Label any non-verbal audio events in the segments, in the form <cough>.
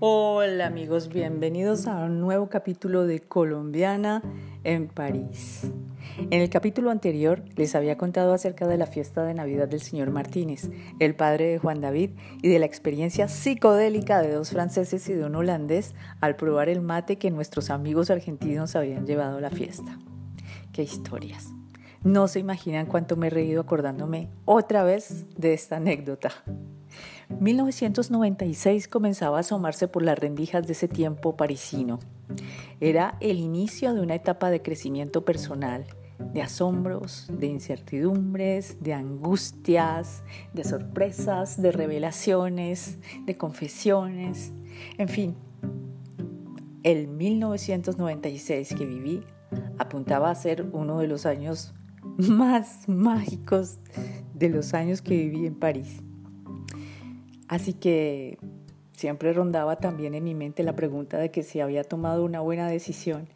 Hola amigos, bienvenidos a un nuevo capítulo de Colombiana en París. En el capítulo anterior les había contado acerca de la fiesta de Navidad del señor Martínez, el padre de Juan David, y de la experiencia psicodélica de dos franceses y de un holandés al probar el mate que nuestros amigos argentinos habían llevado a la fiesta. ¡Qué historias! No se imaginan cuánto me he reído acordándome otra vez de esta anécdota. 1996 comenzaba a asomarse por las rendijas de ese tiempo parisino. Era el inicio de una etapa de crecimiento personal, de asombros, de incertidumbres, de angustias, de sorpresas, de revelaciones, de confesiones, en fin. El 1996 que viví apuntaba a ser uno de los años más mágicos de los años que viví en París. Así que siempre rondaba también en mi mente la pregunta de que si había tomado una buena decisión,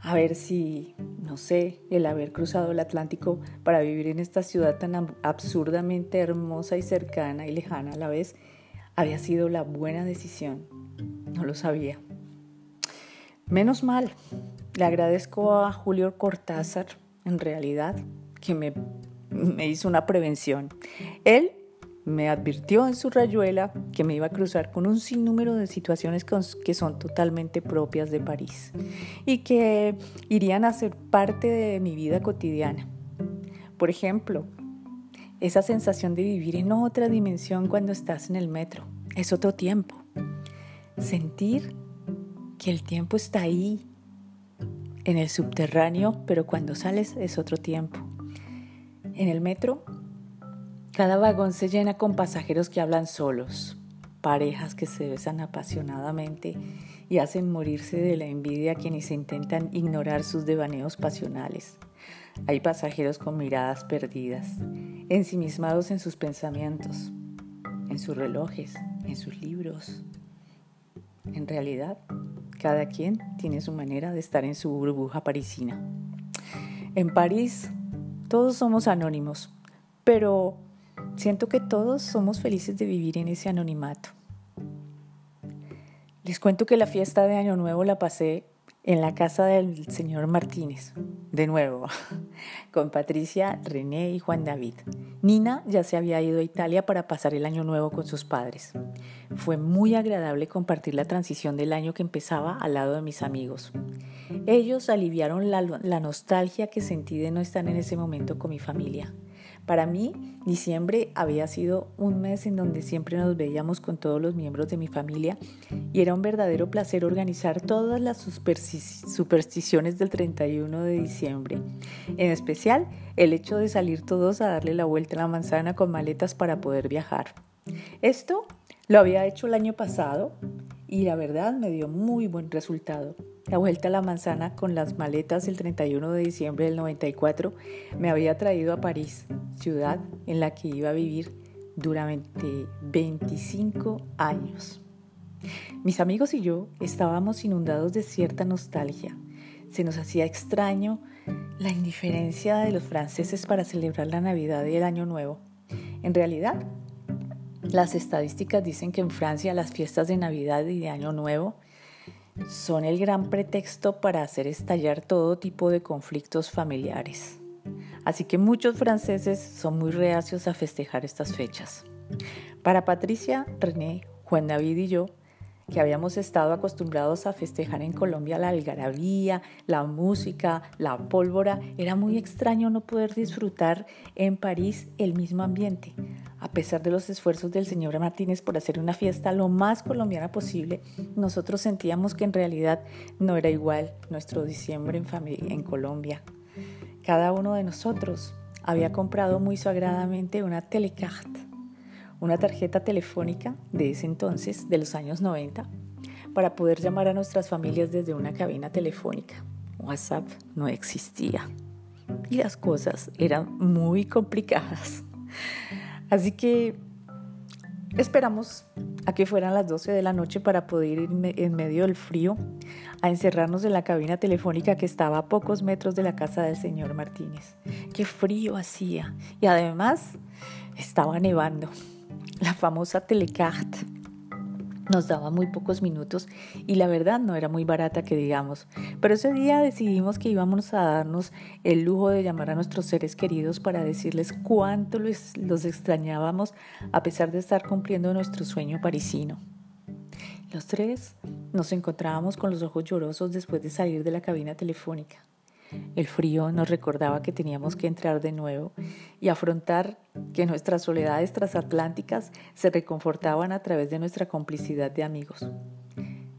a ver si, no sé, el haber cruzado el Atlántico para vivir en esta ciudad tan absurdamente hermosa y cercana y lejana a la vez, había sido la buena decisión. No lo sabía. Menos mal, le agradezco a Julio Cortázar, en realidad, que me, me hizo una prevención. Él me advirtió en su rayuela que me iba a cruzar con un sinnúmero de situaciones que son totalmente propias de París y que irían a ser parte de mi vida cotidiana. Por ejemplo, esa sensación de vivir en otra dimensión cuando estás en el metro. Es otro tiempo. Sentir que el tiempo está ahí, en el subterráneo, pero cuando sales es otro tiempo. En el metro cada vagón se llena con pasajeros que hablan solos, parejas que se besan apasionadamente y hacen morirse de la envidia a quienes intentan ignorar sus devaneos pasionales. Hay pasajeros con miradas perdidas, ensimismados en sus pensamientos, en sus relojes, en sus libros. En realidad, cada quien tiene su manera de estar en su burbuja parisina. En París, todos somos anónimos, pero Siento que todos somos felices de vivir en ese anonimato. Les cuento que la fiesta de Año Nuevo la pasé en la casa del señor Martínez, de nuevo, <laughs> con Patricia, René y Juan David. Nina ya se había ido a Italia para pasar el año nuevo con sus padres. Fue muy agradable compartir la transición del año que empezaba al lado de mis amigos. Ellos aliviaron la, la nostalgia que sentí de no estar en ese momento con mi familia. Para mí, diciembre había sido un mes en donde siempre nos veíamos con todos los miembros de mi familia y era un verdadero placer organizar todas las supersticiones del 31 de diciembre. En especial, el hecho de salir todos a darle la vuelta a la manzana con maletas para poder viajar. Esto lo había hecho el año pasado y la verdad me dio muy buen resultado. La vuelta a la manzana con las maletas el 31 de diciembre del 94 me había traído a París, ciudad en la que iba a vivir durante 25 años. Mis amigos y yo estábamos inundados de cierta nostalgia. Se nos hacía extraño la indiferencia de los franceses para celebrar la Navidad y el Año Nuevo. En realidad, las estadísticas dicen que en Francia las fiestas de Navidad y de Año Nuevo son el gran pretexto para hacer estallar todo tipo de conflictos familiares. Así que muchos franceses son muy reacios a festejar estas fechas. Para Patricia, René, Juan David y yo, que habíamos estado acostumbrados a festejar en Colombia la algarabía, la música, la pólvora, era muy extraño no poder disfrutar en París el mismo ambiente. A pesar de los esfuerzos del señor Martínez por hacer una fiesta lo más colombiana posible, nosotros sentíamos que en realidad no era igual nuestro diciembre en, Colombia. Cada uno de nosotros había comprado muy sagradamente una telecarte, una tarjeta telefónica de ese entonces, de los años 90, para poder llamar a nuestras familias desde una cabina telefónica. WhatsApp no existía y las cosas eran muy complicadas. Así que esperamos a que fueran las 12 de la noche para poder ir en medio del frío a encerrarnos en la cabina telefónica que estaba a pocos metros de la casa del señor Martínez. Qué frío hacía y además estaba nevando. La famosa telecarte. Nos daba muy pocos minutos y la verdad no era muy barata que digamos. Pero ese día decidimos que íbamos a darnos el lujo de llamar a nuestros seres queridos para decirles cuánto los, extrañábamos a pesar de estar cumpliendo nuestro sueño parisino. Los tres nos encontrábamos con los ojos llorosos después de salir de la cabina telefónica. El frío nos recordaba que teníamos que entrar de nuevo y afrontar que nuestras soledades transatlánticas se reconfortaban a través de nuestra complicidad de amigos.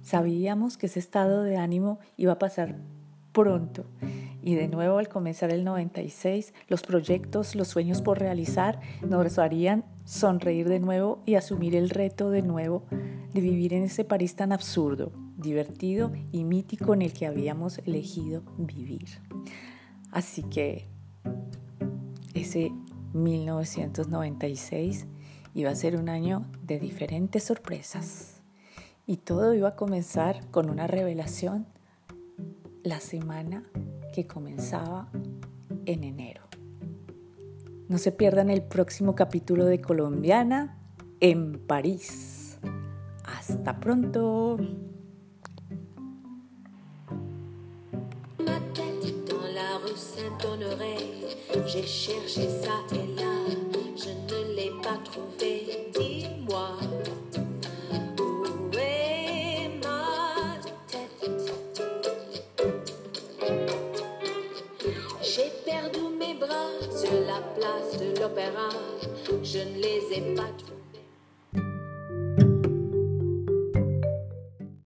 Sabíamos que ese estado de ánimo iba a pasar pronto y de nuevo al comenzar el 96 los proyectos, los sueños por realizar nos harían sonreír de nuevo y asumir el reto de nuevo de vivir en ese París tan absurdo, divertido y mítico en el que habíamos elegido vivir. Así que ese 1996 iba a ser un año de diferentes sorpresas y todo iba a comenzar con una revelación la semana que comenzaba en enero. No se pierdan el próximo capítulo de Colombiana en París. Hasta pronto. J'ai cherché ça et là, je ne l'ai pas trouvé. Dis-moi, où est ma tête? J'ai perdu mes bras sur la place de l'opéra, je ne les ai pas trouvés.